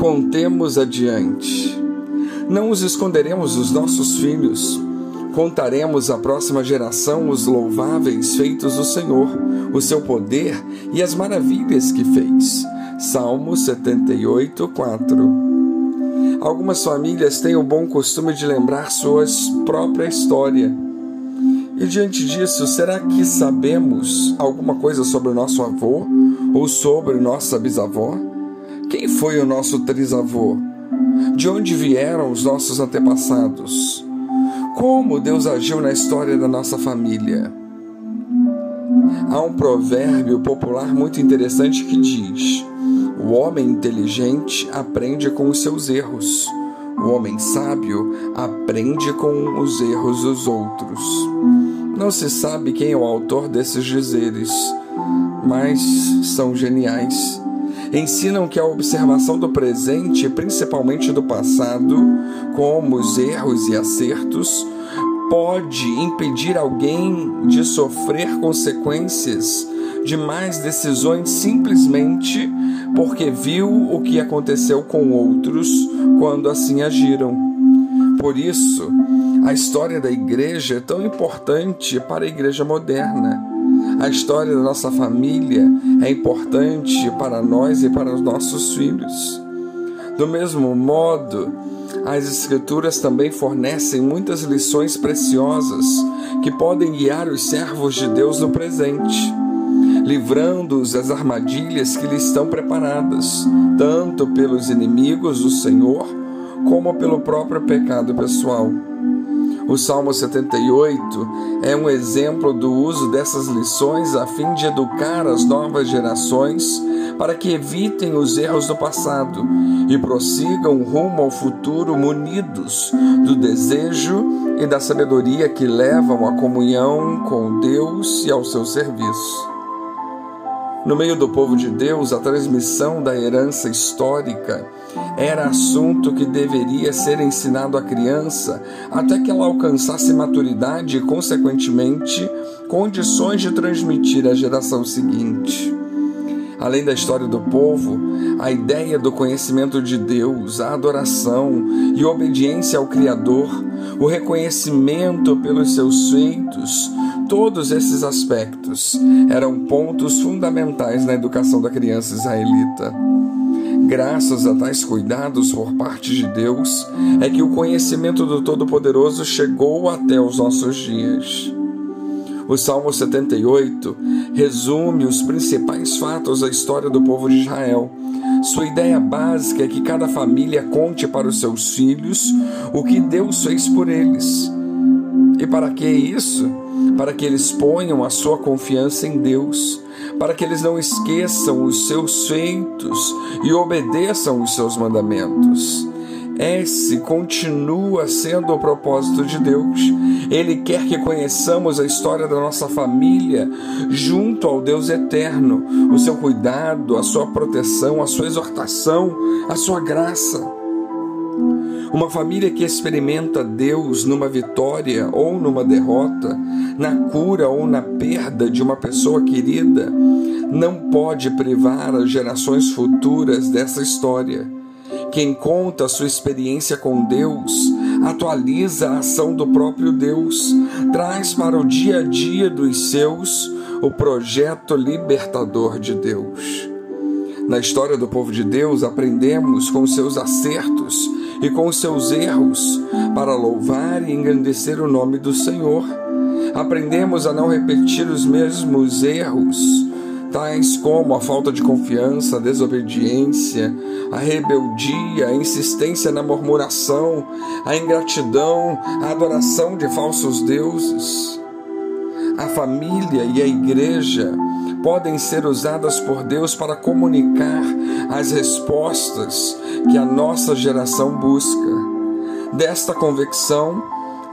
contemos adiante. Não os esconderemos dos nossos filhos. Contaremos à próxima geração os louváveis feitos do Senhor, o seu poder e as maravilhas que fez. Salmo 78, 4. Algumas famílias têm o bom costume de lembrar sua própria história. E diante disso, será que sabemos alguma coisa sobre o nosso avô ou sobre nossa bisavó? Quem foi o nosso trisavô? De onde vieram os nossos antepassados? Como Deus agiu na história da nossa família? Há um provérbio popular muito interessante que diz: O homem inteligente aprende com os seus erros. O homem sábio aprende com os erros dos outros. Não se sabe quem é o autor desses dizeres, mas são geniais. Ensinam que a observação do presente, principalmente do passado, como os erros e acertos, pode impedir alguém de sofrer consequências de mais decisões simplesmente porque viu o que aconteceu com outros quando assim agiram. Por isso, a história da igreja é tão importante para a igreja moderna. A história da nossa família é importante para nós e para os nossos filhos. Do mesmo modo, as Escrituras também fornecem muitas lições preciosas que podem guiar os servos de Deus no presente, livrando-os das armadilhas que lhes estão preparadas, tanto pelos inimigos do Senhor como pelo próprio pecado pessoal. O Salmo 78 é um exemplo do uso dessas lições a fim de educar as novas gerações para que evitem os erros do passado e prossigam rumo ao futuro munidos do desejo e da sabedoria que levam à comunhão com Deus e ao seu serviço. No meio do povo de Deus, a transmissão da herança histórica era assunto que deveria ser ensinado à criança até que ela alcançasse maturidade e, consequentemente, condições de transmitir à geração seguinte. Além da história do povo, a ideia do conhecimento de Deus, a adoração e obediência ao Criador, o reconhecimento pelos seus feitos, todos esses aspectos eram pontos fundamentais na educação da criança israelita. Graças a tais cuidados por parte de Deus, é que o conhecimento do Todo-Poderoso chegou até os nossos dias. O Salmo 78 resume os principais fatos da história do povo de Israel. Sua ideia básica é que cada família conte para os seus filhos o que Deus fez por eles. E para que isso? Para que eles ponham a sua confiança em Deus, para que eles não esqueçam os seus feitos e obedeçam os seus mandamentos. Esse continua sendo o propósito de Deus. Ele quer que conheçamos a história da nossa família junto ao Deus eterno, o seu cuidado, a sua proteção, a sua exortação, a sua graça. Uma família que experimenta Deus numa vitória ou numa derrota, na cura ou na perda de uma pessoa querida, não pode privar as gerações futuras dessa história. Quem conta sua experiência com Deus atualiza a ação do próprio Deus, traz para o dia a dia dos seus o projeto libertador de Deus. Na história do povo de Deus, aprendemos com seus acertos e com seus erros para louvar e engrandecer o nome do Senhor. Aprendemos a não repetir os mesmos erros tais como a falta de confiança, a desobediência, a rebeldia, a insistência na murmuração, a ingratidão, a adoração de falsos deuses. A família e a igreja podem ser usadas por Deus para comunicar as respostas que a nossa geração busca. Desta convicção,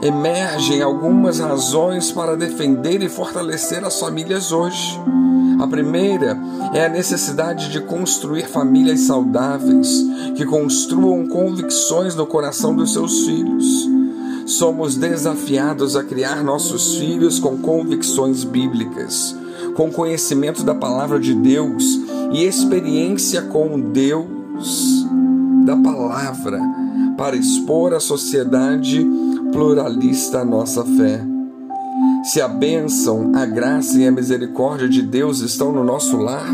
emergem algumas razões para defender e fortalecer as famílias hoje. A primeira é a necessidade de construir famílias saudáveis, que construam convicções no coração dos seus filhos. Somos desafiados a criar nossos filhos com convicções bíblicas, com conhecimento da palavra de Deus e experiência com Deus da palavra para expor à sociedade pluralista a nossa fé. Se a bênção, a graça e a misericórdia de Deus estão no nosso lar,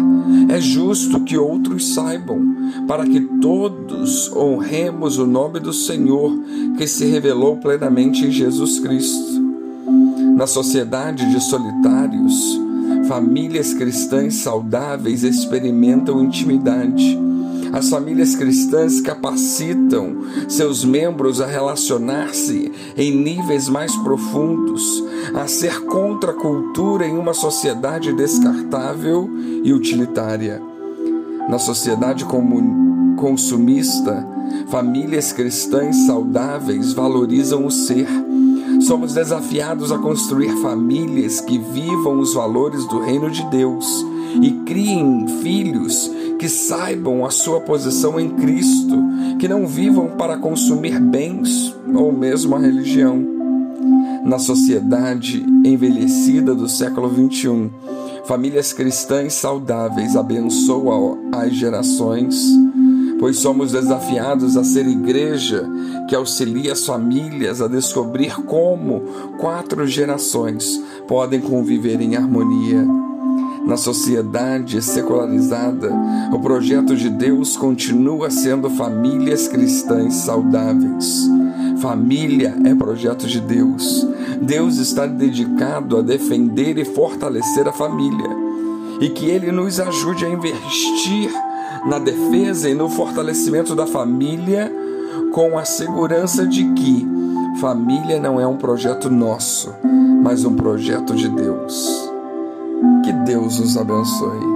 é justo que outros saibam, para que todos honremos o nome do Senhor que se revelou plenamente em Jesus Cristo. Na sociedade de solitários, famílias cristãs saudáveis experimentam intimidade as famílias cristãs capacitam seus membros a relacionar-se em níveis mais profundos, a ser contra a cultura em uma sociedade descartável e utilitária. Na sociedade consumista, famílias cristãs saudáveis valorizam o ser. Somos desafiados a construir famílias que vivam os valores do reino de Deus e criem filhos que saibam a sua posição em Cristo, que não vivam para consumir bens ou mesmo a religião. Na sociedade envelhecida do século XXI, famílias cristãs saudáveis abençoam as gerações, pois somos desafiados a ser igreja que auxilia as famílias a descobrir como quatro gerações podem conviver em harmonia. Na sociedade secularizada, o projeto de Deus continua sendo famílias cristãs saudáveis. Família é projeto de Deus. Deus está dedicado a defender e fortalecer a família. E que Ele nos ajude a investir na defesa e no fortalecimento da família, com a segurança de que família não é um projeto nosso, mas um projeto de Deus. Que Deus os abençoe.